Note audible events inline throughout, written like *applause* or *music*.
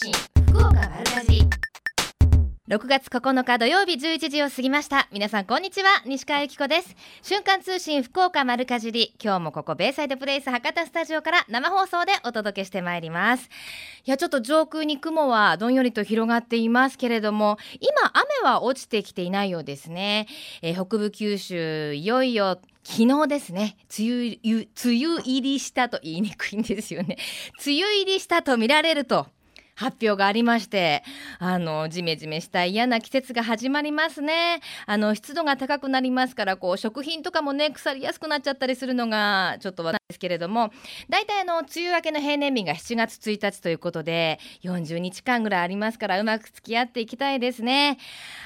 信福岡丸かじり。6月9日土曜日11時を過ぎました。皆さんこんにちは。西川由紀子です。瞬間通信福岡丸かじり。今日もここベイサイドプレイス博多スタジオから生放送でお届けしてまいります。いやちょっと上空に雲はどんよりと広がっていますけれども今雨は落ちてきていないようですね、えー、北部九州いよいよ昨日ですね。梅雨梅雨入りしたと言いにくいんですよね。梅雨入りしたと見られると発表がありましてあのジメジメした嫌な季節が始まりますね。あの湿度が高くなりますからこう食品とかもね腐りやすくなっちゃったりするのがちょっと話題ですけれども大体あの梅雨明けの平年日が7月1日ということで40日間ぐらいありますからうまく付き合っていきたいですね。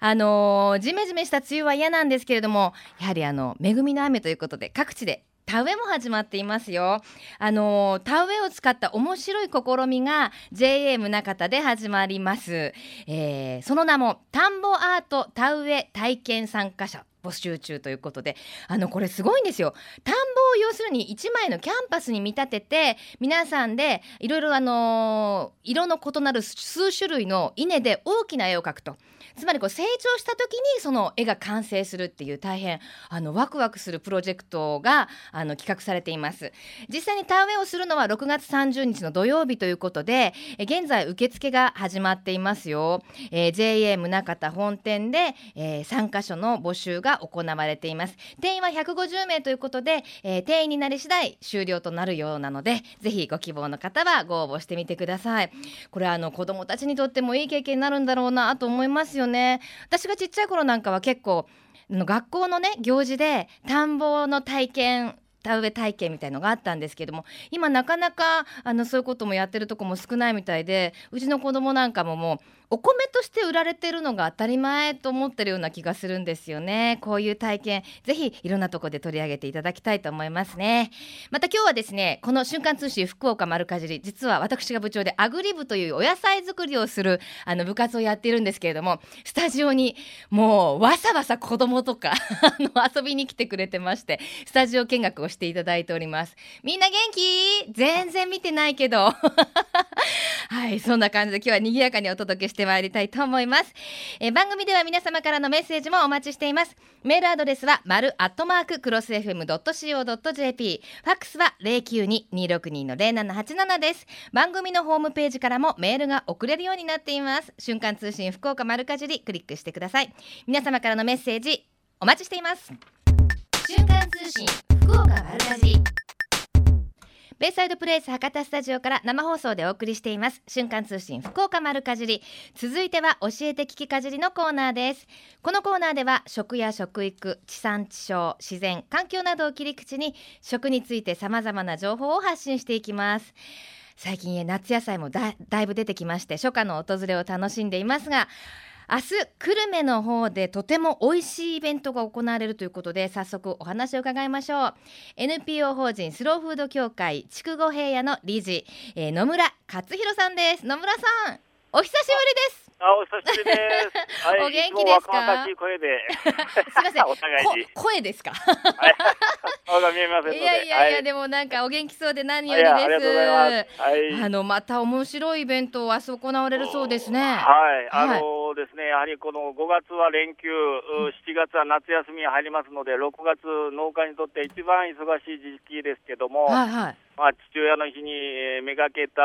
あのジメジメした梅雨は嫌なんですけれどもやはりあの恵みの雨ということで各地で田植えも始まっていますよ。あの田植えを使った面白い試みが JA 宗像で始まります。えー、その名も田んぼアート田植え体験参加者。募集中ということであのこれすごいんですよ。田んぼを要するに1枚のキャンパスに見立てて皆さんでいろいろあの色の異なる数種類の稲で大きな絵を描くと。つまりこう成長した時にその絵が完成するっていう大変あのワクワクするプロジェクトがあの企画されています。実際に田植えをするのは6月30日の土曜日ということで現在受付が始まっていますよ、えー、JA 宗像本店で、えー、3カ所の募集が行われています。定員は150名ということで、えー、定員になり次第終了となるようなのでぜひご希望の方はご応募してみてください。これあの子どもたちにとってもいい経験になるんだろうなと思いますよね。私がちっちゃい頃なんかは結構学校のね行事で田んぼの体験田植え体験みたいのがあったんですけども今なかなかあのそういうこともやってるとこも少ないみたいでうちの子供なんかももうお米として売られてるのが当たり前と思ってるような気がするんですよね。こういう体験ぜひいろんなとこで取り上げていただきたいと思いますね。また今日はですねこの瞬間通信福岡丸かじり実は私が部長でアグリ部というお野菜作りをするあの部活をやっているんですけれどもスタジオにもうわさわさ子供とか *laughs* あの遊びに来てくれてましてスタジオ見学をしていただいております。みんな元気？全然見てないけど。*laughs* はいそんな感じで今日は賑やかにお届けしてしてまいりたいと思います、えー、番組では皆様からのメッセージもお待ちしています。メールアドレスは丸アットマーククロス FM.co.jp ファックスは092262の0787です。番組のホームページからもメールが送れるようになっています。瞬間通信福岡丸かじりクリックしてください。皆様からのメッセージお待ちしています。瞬間通信福岡丸かじり。ベイサイドプレイス博多スタジオから生放送でお送りしています。瞬間通信福岡丸かじり。続いては教えて聞きかじりのコーナーです。このコーナーでは食や食育地産地消自然環境などを切り口に食について様々な情報を発信していきます。最近夏野菜もだいぶ出てきまして初夏の訪れを楽しんでいますが明日久留米の方でとても美味しいイベントが行われるということで早速お話を伺いましょう NPO 法人スローフード協会筑後平野の理事、えー、野村勝弘さんです野村さんお久しぶりですあ、お久しぶりです。*laughs* はい、お元気ですか？声で。*laughs* すみません。*laughs* お互いに。声ですか？はい。顔が見えませんいやいやいや、でもなんかお元気そうで何よりです。ありがとうございます。はい。あのまた面白いイベントを明日行われるそうですね。はい。あのやはりこの5月は連休、7月は夏休みに入りますので、6月農家にとって一番忙しい時期ですけども。はいはい。まあ、父親の日にめがけた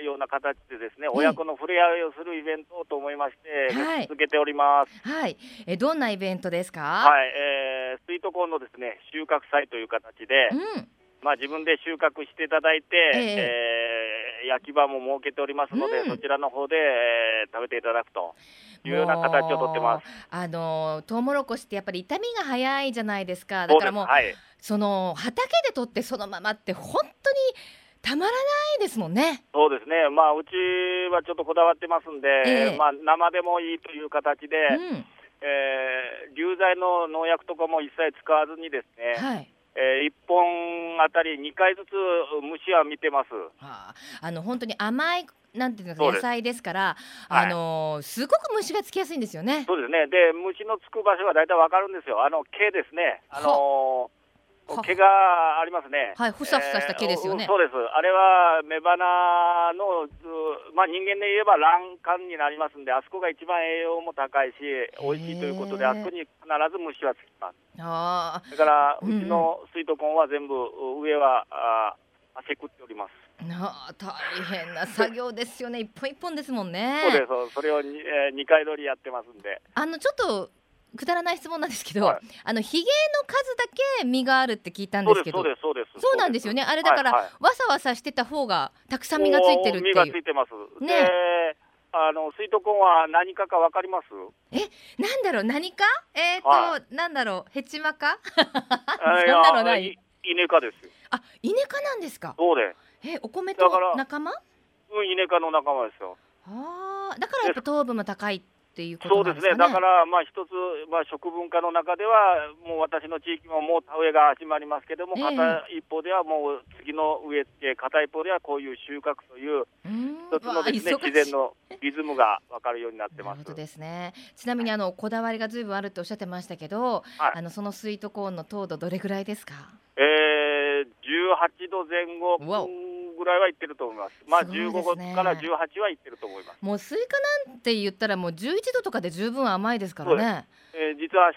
ような形でですね、親子の触れ合いをするイベントと思いまして、はい、続けております。はい。えどんなイベントですか？はい。えー、スイートコーンのですね収穫祭という形で、うん、まあ自分で収穫していただいて、えー、えー、焼き場も設けておりますので、うん、そちらの方で、えー、食べていただくと。いうような形をとってます。あのトウモロコシってやっぱり傷みが早いじゃないですか。だからもう、はい、その畑で取ってそのままって本当にたまらないですもんね。そうですね。まあうちはちょっとこだわってますんで、えー、まあ生でもいいという形で、うん、えー、流剤の農薬とかも一切使わずにですね。はいえー、1本あたり2回ずつ虫は見てます。はあ、あの本当に甘いなんていうの野菜ですから、あのー、すごく虫がつきやすいんですよね。そうですね。で、虫のつく場所が大体わかるんですよ。あの毛ですね。あのー毛がありますね。はい、ふさふさした毛ですよね。えー、そうです。あれは雌花のまあ、人間で言えば欄干になりますんで、あそこが一番栄養も高いし、美味しいということで、あそこに必ず虫はつきます。あだから、うちの水道根は全部、上はあ汗食っております。なあ大変な作業ですよね、一本一本ですもんね。そうです、それを 2,、えー、2回取りやってますんで。あのちょっとくだらない質問なんですけど、はい、あのひげの数だけ実があるって聞いたんですけど、そうですそうですそうなんですよね。あれだから、はいはい、わさわさしてた方がたくさん実がついてるっていう。実がついてます。ね。あのスイートコーンは何かかわかります？え、なんだろう？何か？えっ、ー、と、はい、なんだろう？ヘチマか？そんなのない？イネ科ですあ、イネ科なんですか？そうでえ、お米と仲間？うん、イネ科の仲間ですよ。ああ、だからやっぱ糖分も高いっていうことなんですか、ね、そうですね、だから、まあ、一つ、まあ、食文化の中では、もう私の地域ももう田植えが始まりますけども、えー、片一方ではもう次の植え付け、片一方ではこういう収穫という、一つのですね、自然のリズムが分かるようになってます。ですね。ちなみにあのこだわりがずいぶんあるっておっしゃってましたけど、はい、あのそのスイートコーンの糖度どれぐらいですか？ええー、18度前後。ぐらいはいってると思います。まあ15から18はいってると思います。もうスイカなんて言ったらもう11度とかで十分甘いですからね。えー、実は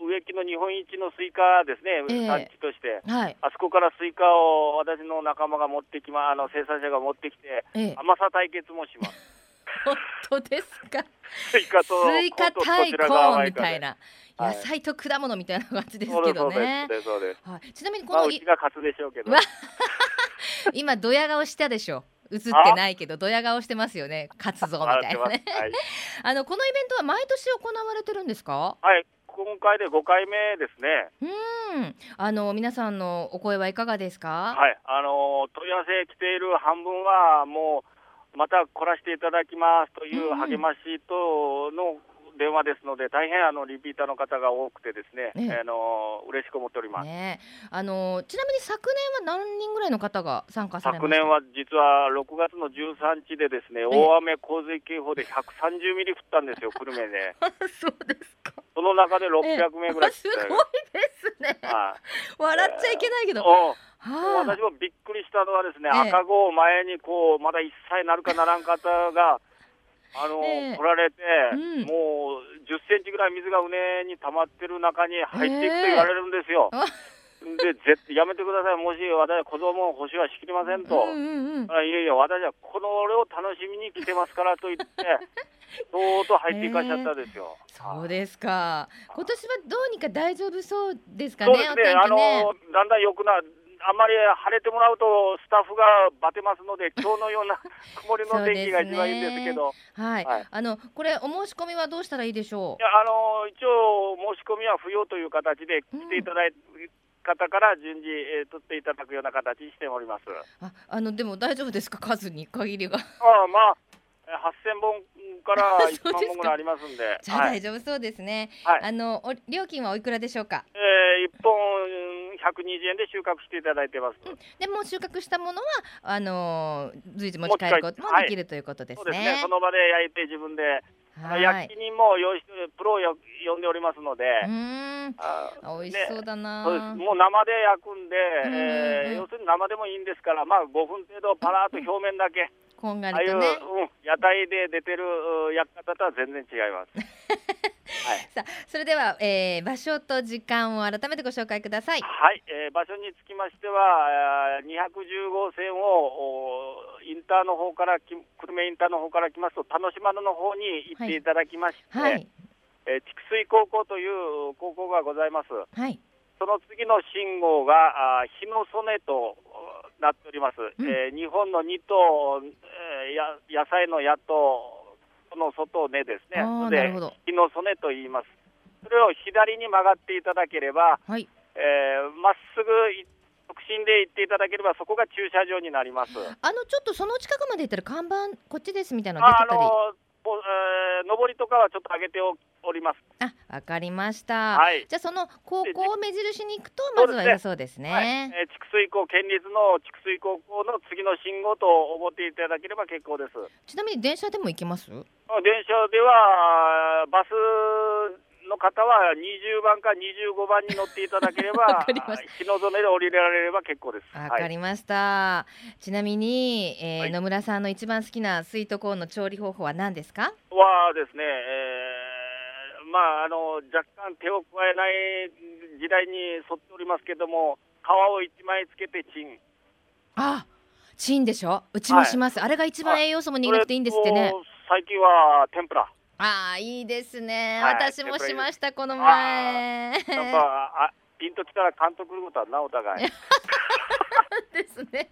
明日植木の日本一のスイカですね、えー、産地として、はい、あそこからスイカを私の仲間が持ってきま、あの生産者が持ってきて、えー、甘さ対決もします。*laughs* 本当ですか？スイカとスイカ対コーンみたいな。野菜と果物みたいな感じですけどね。はい、ちなみにこの、まあ、うちが勝つでしょうけど。*laughs* 今ドヤ顔したでしょ。映ってないけどドヤ顔してますよね。勝つぞみたいなね、はい、*laughs* あのこのイベントは毎年行われてるんですか？はい。今回で5回目ですね。うん。あの皆さんのお声はいかがですか？はい。あの問い合わせ来ている半分はもうまた来らせていただきますという励ましとの電話ですので、大変あのリピーターの方が多くてですね、ねあの嬉しく思っております。ね、あのちなみに昨年は何人ぐらいの方が参加され昨年は実は6月の13日でですね、大雨洪水警報で130ミリ降ったんですよ、*laughs* 久留米で。そうですか。その中で600名ぐらい、すごいですね。はい、笑っちゃいけないけど。えー、私もびっくりしたのはですね、赤子を前にこうまだ1歳なるかならん方があの、えー、来られて、うん、もう10センチぐらい水がうねに溜まってる中に入っていくと言われるんですよ。えー、で絶やめてください、もし私は子供を欲しはしきりませんと、うんうんうん、いやいや、私はこの俺を楽しみに来てますからと言って、*laughs* とうとう入っていかしちゃったですよ。えー、そうですか。今年はどうにか大丈夫そうですかね。そうですね。ねあのだんだん良くなあんまり晴れてもらうと、スタッフがバテますので、*laughs* 今日のような曇りの天気が一番いいんですけど、はい、はい、あのこれ、お申し込みはどうしたらいいでしょう？いやあの一応、申し込みは不要という形で来ていただいて、うん方から順次、えー、取っていただくような形にしております。あ、あのでも大丈夫ですか？*laughs* 数に限りが。あまあ八千本から1万本ぐらいありますんで。じゃあ大丈夫そうですね。はい、あのお料金はおいくらでしょうか？ええー、一本120円で収穫していただいてます。うん、でも収穫したものはあの随時持ち帰ることもできる、はい、ということですね。そうですね。その場で焼いて自分で。はい、焼き人も用意してプロを呼んでおりますので、うん。美味しそうだな、ね、もう生で焼くんで、えー、要するに生でもいいんですから、まあ、5分程度、パラーと表面だけ、こんがりとね、うん、屋台で出てる焼き方とは全然違います。はい、*laughs* さあそれでは、えー、場所と時間を改めてご紹介ください。はい、えー、場所につきましては210号線をインターの方から久留米インターの方から来ますと田野島の方に行っていただきまして、はい、えー、筑水高校という高校がございます。はい。その次の信号があ日の曽根となっております。うん、えー、日本の二頭、えー、や野菜の野党その外根ですね、で木の曽根と言います。それを左に曲がっていただければ、はい、えー、まっすぐ直進で行っていただければ、そこが駐車場になります。あのちょっとその近くまで行ったら看板こっちですみたいなの出てたり。あのえー、上りとかはちょっと上げております。あ、わかりました。はい。じゃあその高校を目印に行くとまずは良そうですね。すねはい、えー、筑水高県立の筑水高校の次の信号と思っていただければ結構です。ちなみに電車でも行けます？電車ではバスの方は20番か25番に乗っていただければ *laughs* 日の染めで降りられれば結構です。わかりました、はい、ちなみに、えー、はい、野村さんの一番好きなスイートコーンの調理方法は何ですか？はですね、えー、まああの若干手を加えない時代に沿っておりますけども皮を1枚つけてチン。あチンでしょ？うちもします、はい、あれが一番栄養素も苦くていいんですってね。最近は天ぷら。ああいいですね、はい、私もしましたこの前。やっぱあピンときたら監督ることはなお互い *laughs* ですね。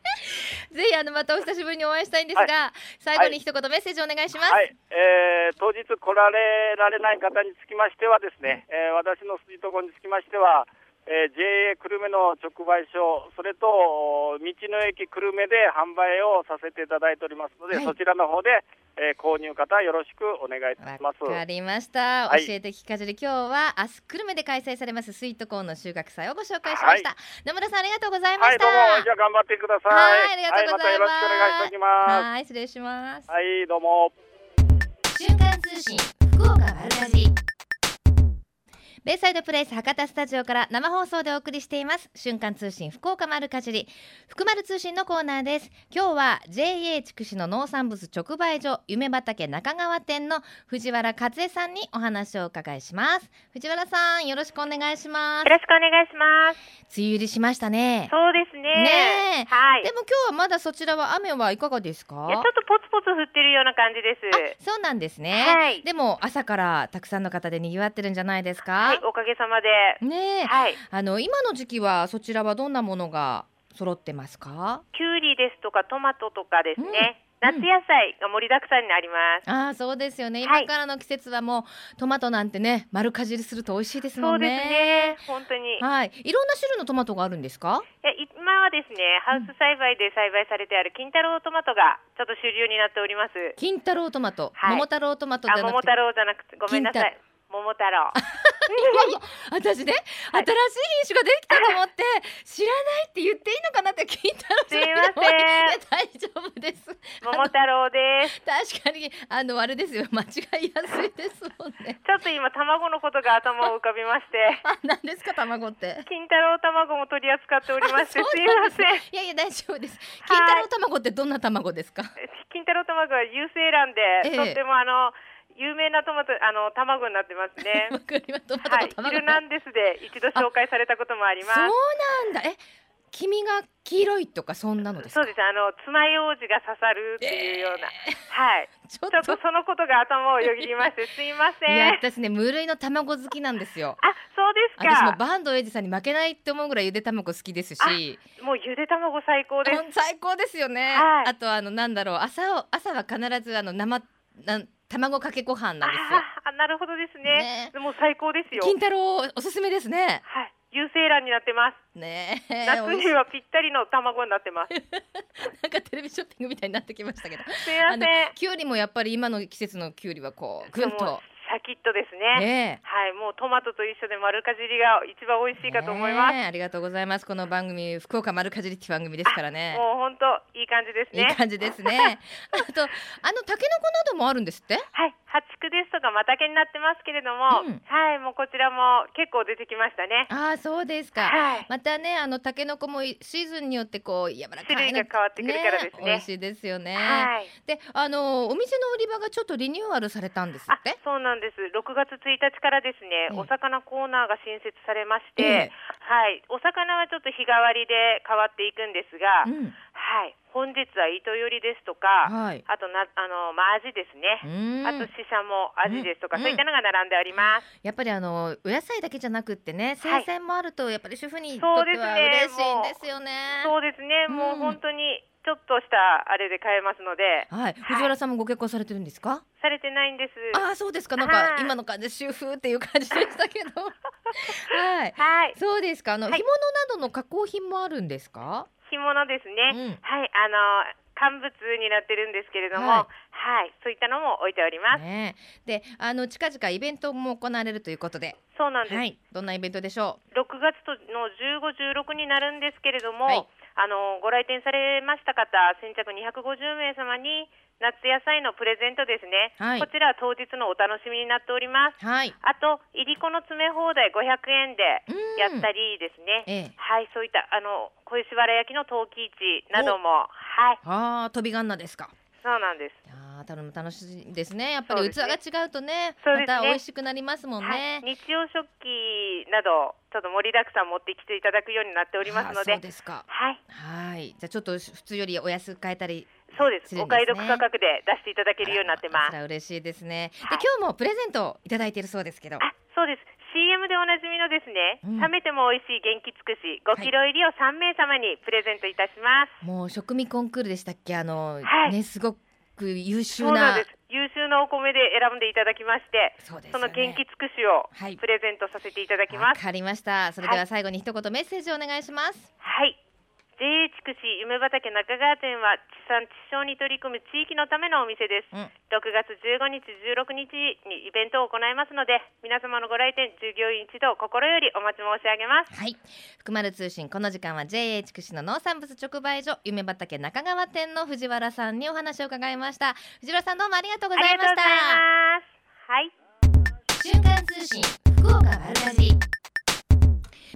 ぜひあのまたお久しぶりにお会いしたいんですが、はい、最後に一言メッセージお願いします。はい、えー、当日来られられない方につきましてはですね、えー、私のスイートコにつきましては。えー、JA 久留米の直売所、それと道の駅久留米で販売をさせていただいておりますので、はい、そちらの方で、えー、購入方よろしくお願いいたします。わかりました。はい、教えて聞かじり、今日は明日久留米で開催されますスイートコーンの収穫祭をご紹介しました。はい、野村さんありがとうございました。はい、どうもじゃあ頑張ってください。はい、ありがとうございます。またよろしくお願いしておきます。はい、失礼します。はい、どうも。瞬間通信福岡丸かじ。ベイサイドプレイス博多スタジオから生放送でお送りしています。瞬間通信福岡丸かじり。福丸通信のコーナーです。今日は JA 筑紫の農産物直売所夢畑中川店の藤原和恵さんにお話をお伺いします。藤原さんよろしくお願いします。よろしくお願いします。梅雨入りしましたね。そうですね。ねはい。でも今日はまだそちらは雨はいかがですか？いやちょっとポツポツ降ってるような感じです。そうなんですね、はい、でも朝からたくさんの方で賑わってるんじゃないですか？はい、おかげさまで。ねはい。あの今の時期はそちらはどんなものが揃ってますか？きゅうりですとかトマトとかですね。うん夏野菜が盛りだくさんになります。ああ、そうですよね。今からの季節はもうトマトなんてね、丸かじりすると美味しいですもんね。そうですね。本当に。はい。いろんな種類のトマトがあるんですか？いや今はですね、ハウス栽培で栽培されてある金太郎トマトがちょっと主流になっております。金太郎トマト、はい、桃太郎トマトじゃなくて。桃太郎じゃなくて、ごめんなさい。桃太郎。いやいや、私ね、はい、新しい品種ができたと思って、知らないって言っていいのかなって聞いたら。すみません。*laughs* 大丈夫です。桃太郎です。確かに、あの、あれですよ、間違いやすいですもんね。ちょっと今、卵のことが頭を浮かびまして。*laughs* あ、何ですか、卵って。金太郎卵も取り扱っておりまして、すみません。いやいや、大丈夫です。金太郎卵ってどんな卵ですか？金太郎卵は有精卵で、ええ、とってもあの。有名なトマトあの卵になってますね。*laughs* トマトはい、ヒルナンデスで一度紹介されたこともあります。そうなんだ。え、黄が黄色いとかそんなのですそうです。あの爪楊枝が刺さるっていうような、えー、はい。ちょっとそのことが頭をよぎりまして、すいません。いや、私ね、無類の卵好きなんですよ。あ、そうですか。私もバンドエイジさんに負けないって思うぐらいゆで卵好きですし。もうゆで卵最高です。最高ですよね。はい、あとあのなんだろう、朝を朝は必ずあの生なん卵かけご飯なんですよ。あ、なるほどですね。ねも最高ですよ。金太郎おすすめですね。はい。有精卵になってます。ね夏にはぴったりの卵になってます。*laughs* なんかテレビショッピングみたいになってきましたけど。*laughs* すみません。きゅうりもやっぱり今の季節のきゅうりはこうぐんと。シャキッとですね、ね、はいもうトマトと一緒で丸かじりが一番美味しいかと思います、ね、ありがとうございますこの番組福岡丸かじりって番組ですからねもう本当いい感じですね。いい感じですね。*laughs* あとあのタケノコなどもあるんですって？はい。八竹ですとかマタケになってますけれども、うん、はい。もうこちらも結構出てきましたね。あそうですか、はい、またねあのタケノコもシーズンによってこう柔らかい種類が変わってくるからですね。美味しいですよね。はい。であのお店の売り場がちょっとリニューアルされたんですって？そうなんです。6月1日からですね、お魚コーナーが新設されまして、はい、お魚はちょっと日替わりで変わっていくんですが、うん、はい、本日は糸よりですとか、はい、あとなあのマアジですね、あとシシャモアジですとか、そういったのが並んでおります。やっぱりあのお野菜だけじゃなくってね、生鮮もあるとやっぱり主婦にとっては嬉しいんですよね。そうですね、もう本当にちょっとしたあれで買えますので、はい、藤原さんもご結婚されてるんですか？されてないんです。ああ、そうですか。なんか今の感じで主婦っていう感じでしたけど、*laughs* はい、はい、そうですか。あの、はい、干物などの加工品もあるんですか？干物ですね。うん、はい、あの乾物になってるんですけれども、はい、はい、そういったのも置いております。ね、で、あの近々イベントも行われるということで、そうなんです。はい、どんなイベントでしょう？6月との15、16になるんですけれども、はい、あのご来店されました方先着250名様に夏野菜のプレゼントですね、はい、こちらは当日のお楽しみになっております、はい、あといりこの詰め放題500円でやったりですね、ええ、はいそういったあの小石原焼きの陶器市なども。はい。ああ飛びがんなですか。そうなんです。あ頼む楽しいですね。やっぱり器が違うとね、ね、また美味しくなりますもんね、はい、日用食器などちょっと盛りだくさん持ってきていただくようになっておりますので。そうですか。はい。はい。じゃあちょっと普通よりお安く買えたりそうです、ね、お買い得価格で出していただけるようになってます。嬉しいですね、で今日もプレゼントいただいているそうですけど。あそうです。CM でおなじみのですね、うん、冷めても美味しい元気つくし5キロ入りを3名様にプレゼントいたします、はい、もう食味コンクールでしたっけ？あの、はい、ねすごく優秀な優秀なお米で選んでいただきましてそ、ね,、の元気つくしをプレゼントさせていただきます。わ、かりました。それでは最後に一言メッセージをお願いします。はい JA 筑紫夢畑中川店は地産地消に取り組む地域のためのお店です、うん、6月15日16日にイベントを行いますので皆様のご来店従業員一同心よりお待ち申し上げます。はい。福丸通信この時間は JA 筑紫の農産物直売所夢畑中川店の藤原さんにお話を伺いました。藤原さんどうもありがとうございました。はい。瞬間通信福岡丸かじ。り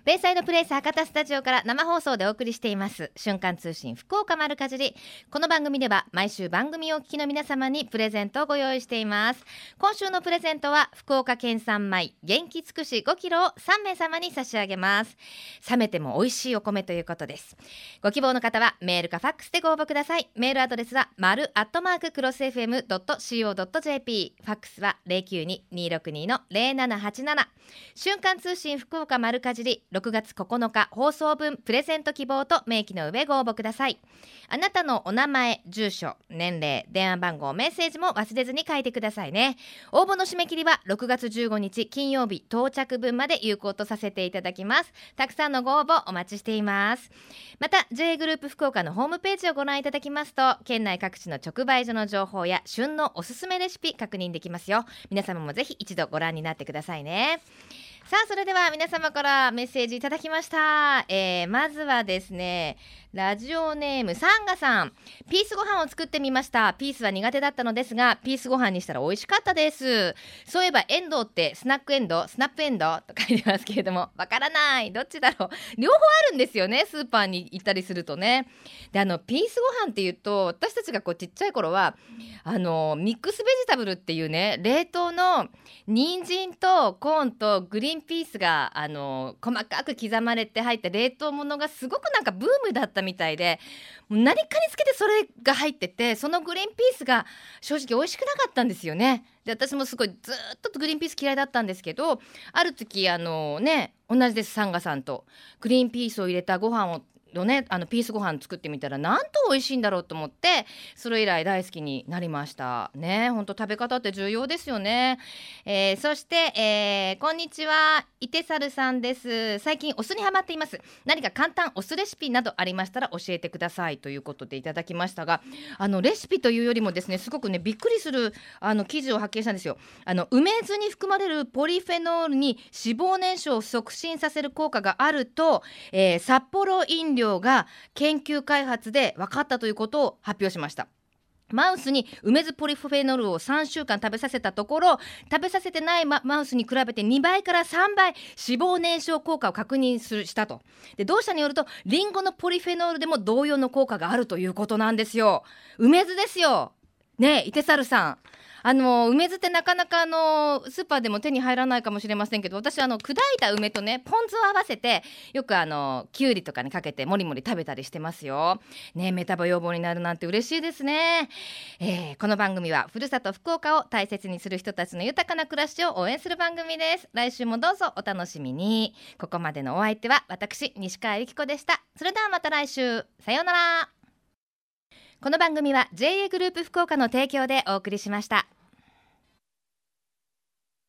ベイサイドプレイス博多スタジオから生放送でお送りしています。瞬間通信福岡丸かじり。この番組では毎週番組をお聞きの皆様にプレゼントをご用意しています。今週のプレゼントは福岡県産米元気つくし5キロを3名様に差し上げます。冷めても美味しいお米ということです。ご希望の方はメールかファックスでご応募ください。メールアドレスは丸アットマーククロス FM.co.jp ファックスは092-262の0787瞬間通信福岡丸かじり。6月9日放送分プレゼント希望と明記の上ご応募ください。あなたのお名前住所年齢電話番号メッセージも忘れずに書いてくださいね。応募の締め切りは6月15日金曜日到着分まで有効とさせていただきます。たくさんのご応募お待ちしています。また J グループ福岡のホームページをご覧いただきますと県内各地の直売所の情報や旬のおすすめレシピ確認できますよ。皆様もぜひ一度ご覧になってくださいね。さあそれでは皆様からメッセージいただきました、えー、まずはですねラジオネームサンガさん。ピースご飯を作ってみました。ピースは苦手だったのですがピースご飯にしたら美味しかったです。そういえばエンドウってスナックエンドスナップエンドと書いてますけれどもわからない。どっちだろう。両方あるんですよねスーパーに行ったりするとね。であのピースご飯っていうと私たちがこうちっちゃい頃はあのミックスベジタブルっていうね冷凍の人参とコーンとグリーンンピースがあの細かく刻まれて入った冷凍物がすごくなんかブームだったみたいで何かにつけてそれが入っててそのグリーンピースが正直美味しくなかったんですよね。で私もすごいずっとグリーンピース嫌いだったんですけどある時あのね同じですサンガさんとグリーンピースを入れたご飯をのねあのピースご飯作ってみたらなんと美味しいんだろうと思ってそれ以来大好きになりました。ね本当食べ方って重要ですよね、えー、そして、えー、こんにちは。イテサルさんです。最近お酢にハマっています。何か簡単お酢レシピなどありましたら教えてください。ということでいただきましたがあのレシピというよりもですねすごくねびっくりするあの記事を発見したんですよ。あの梅酢に含まれるポリフェノールに脂肪燃焼を促進させる効果があると、えー、札幌飲料料が研究開発で分かったということを発表しました。マウスに梅酢ポリフェノールを3週間食べさせたところ食べさせてないマウスに比べて2倍から3倍脂肪燃焼効果を確認するしたと。で同社によるとリンゴのポリフェノールでも同様の効果があるということなんですよ。梅酢ですよ。ねえイテサルさん。あの梅酢ってなかなかあのスーパーでも手に入らないかもしれませんけど私あの砕いた梅とねポン酢を合わせてよくあのきゅうりとかにかけてもりもり食べたりしてますよ。ねメタボ予防になるなんて嬉しいですね、えー、この番組はふるさと福岡を大切にする人たちの豊かな暮らしを応援する番組です。来週もどうぞお楽しみに。ここまでのお相手は私西川由紀子でした。それではまた来週。さようなら。この番組は JA グループ福岡の提供でお送りしました。